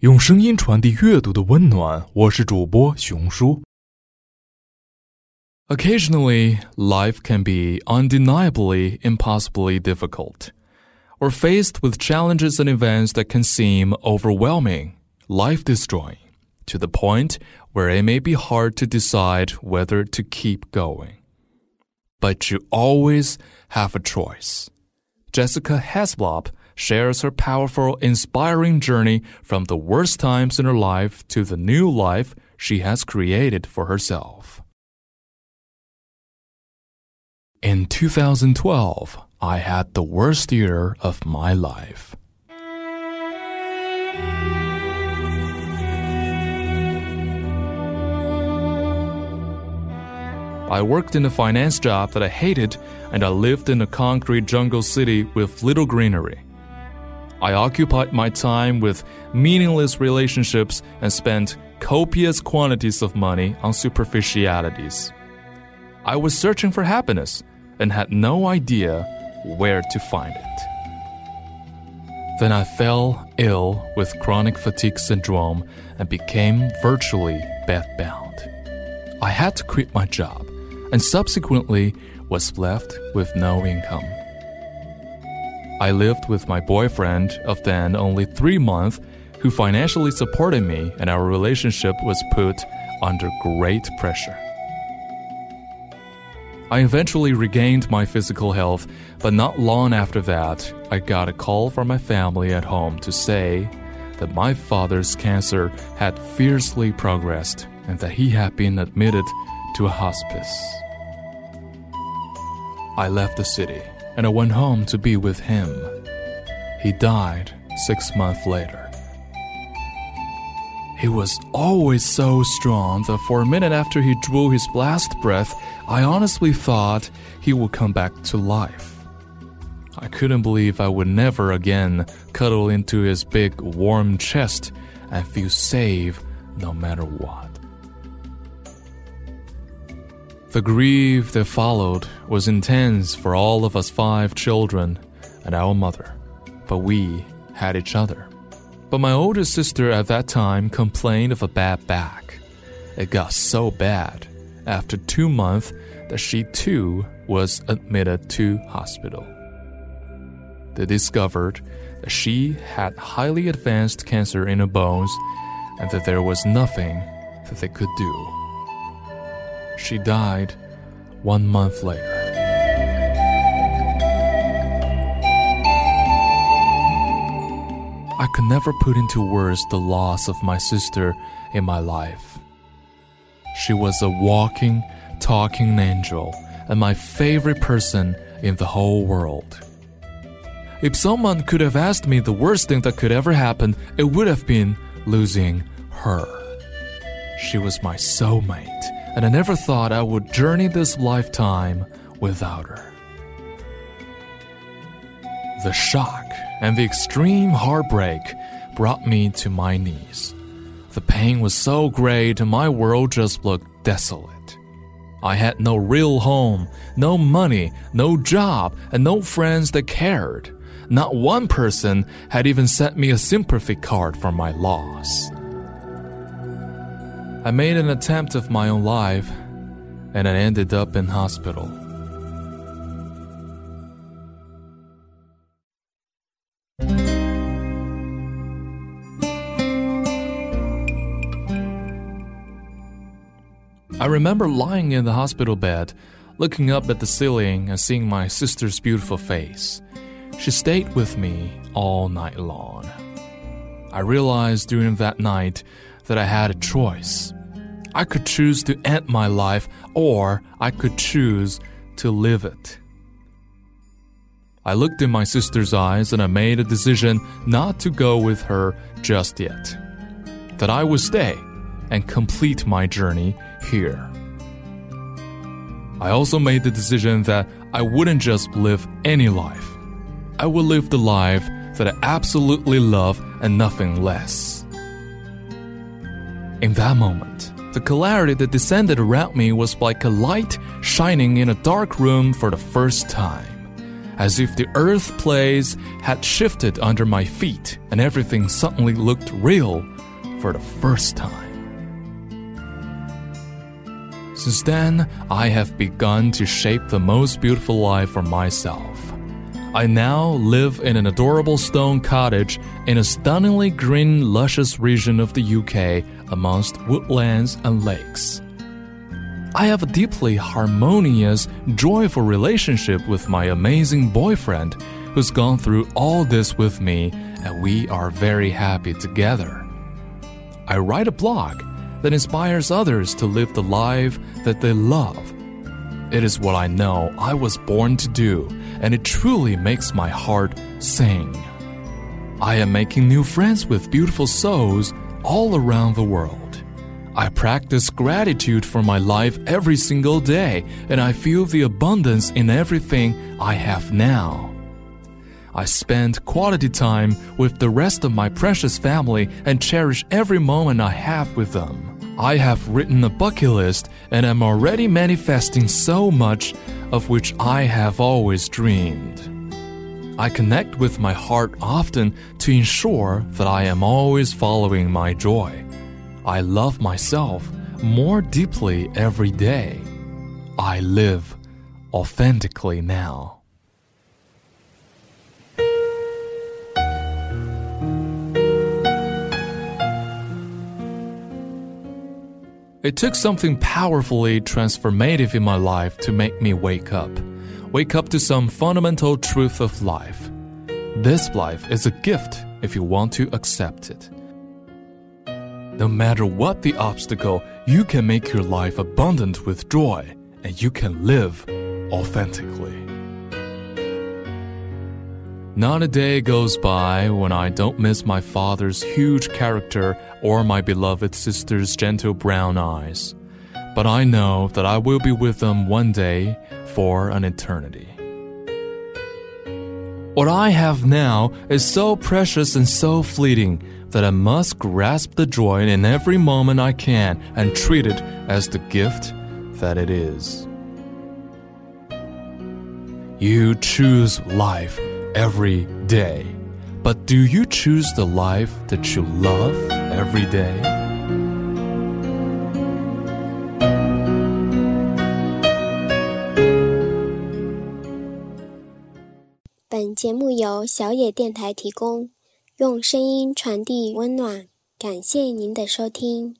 用声音传递阅读的温暖。我是主播雄叔。Occasionally, life can be undeniably, impossibly difficult. Or faced with challenges and events that can seem overwhelming, life destroying, to the point where it may be hard to decide whether to keep going. But you always have a choice. Jessica Heslop shares her powerful, inspiring journey from the worst times in her life to the new life she has created for herself. In 2012, I had the worst year of my life. I worked in a finance job that I hated, and I lived in a concrete jungle city with little greenery. I occupied my time with meaningless relationships and spent copious quantities of money on superficialities. I was searching for happiness and had no idea where to find it. Then I fell ill with chronic fatigue syndrome and became virtually bedbound. I had to quit my job and subsequently was left with no income. I lived with my boyfriend of then only three months, who financially supported me, and our relationship was put under great pressure. I eventually regained my physical health, but not long after that, I got a call from my family at home to say that my father's cancer had fiercely progressed and that he had been admitted to a hospice. I left the city and I went home to be with him. He died six months later. He was always so strong that for a minute after he drew his last breath, I honestly thought he would come back to life. I couldn't believe I would never again cuddle into his big warm chest and feel safe no matter what. The grief that followed was intense for all of us five children and our mother, but we had each other. But my older sister at that time complained of a bad back. It got so bad after two months that she too was admitted to hospital. They discovered that she had highly advanced cancer in her bones and that there was nothing that they could do. She died one month later. I could never put into words the loss of my sister in my life. She was a walking, talking angel and my favorite person in the whole world. If someone could have asked me the worst thing that could ever happen, it would have been losing her. She was my soulmate and I never thought I would journey this lifetime without her. The shock and the extreme heartbreak brought me to my knees. The pain was so great, and my world just looked desolate. I had no real home, no money, no job, and no friends that cared. Not one person had even sent me a sympathy card for my loss. I made an attempt of my own life, and I ended up in hospital. I remember lying in the hospital bed, looking up at the ceiling and seeing my sister's beautiful face. She stayed with me all night long. I realized during that night that I had a choice. I could choose to end my life, or I could choose to live it. I looked in my sister's eyes and I made a decision not to go with her just yet. That I would stay and complete my journey here. I also made the decision that I wouldn't just live any life. I would live the life that I absolutely love and nothing less. In that moment, the clarity that descended around me was like a light shining in a dark room for the first time. as if the earth place had shifted under my feet and everything suddenly looked real for the first time. Since then, I have begun to shape the most beautiful life for myself. I now live in an adorable stone cottage in a stunningly green, luscious region of the UK amongst woodlands and lakes. I have a deeply harmonious, joyful relationship with my amazing boyfriend who's gone through all this with me, and we are very happy together. I write a blog that inspires others to live the life that they love. It is what I know I was born to do, and it truly makes my heart sing. I am making new friends with beautiful souls all around the world. I practice gratitude for my life every single day, and I feel the abundance in everything I have now. I spend quality time with the rest of my precious family and cherish every moment I have with them. I have written a bucket list and am already manifesting so much of which I have always dreamed. I connect with my heart often to ensure that I am always following my joy. I love myself more deeply every day. I live authentically now. It took something powerfully transformative in my life to make me wake up. Wake up to some fundamental truth of life. This life is a gift if you want to accept it. No matter what the obstacle, you can make your life abundant with joy and you can live authentically. Not a day goes by when I don't miss my father's huge character or my beloved sister's gentle brown eyes. But I know that I will be with them one day for an eternity. What I have now is so precious and so fleeting that I must grasp the joy in every moment I can and treat it as the gift that it is. You choose life every day. But do you choose the life that you love every day?《本节目由小也电台提供，用声音传递温暖。感谢您的收听。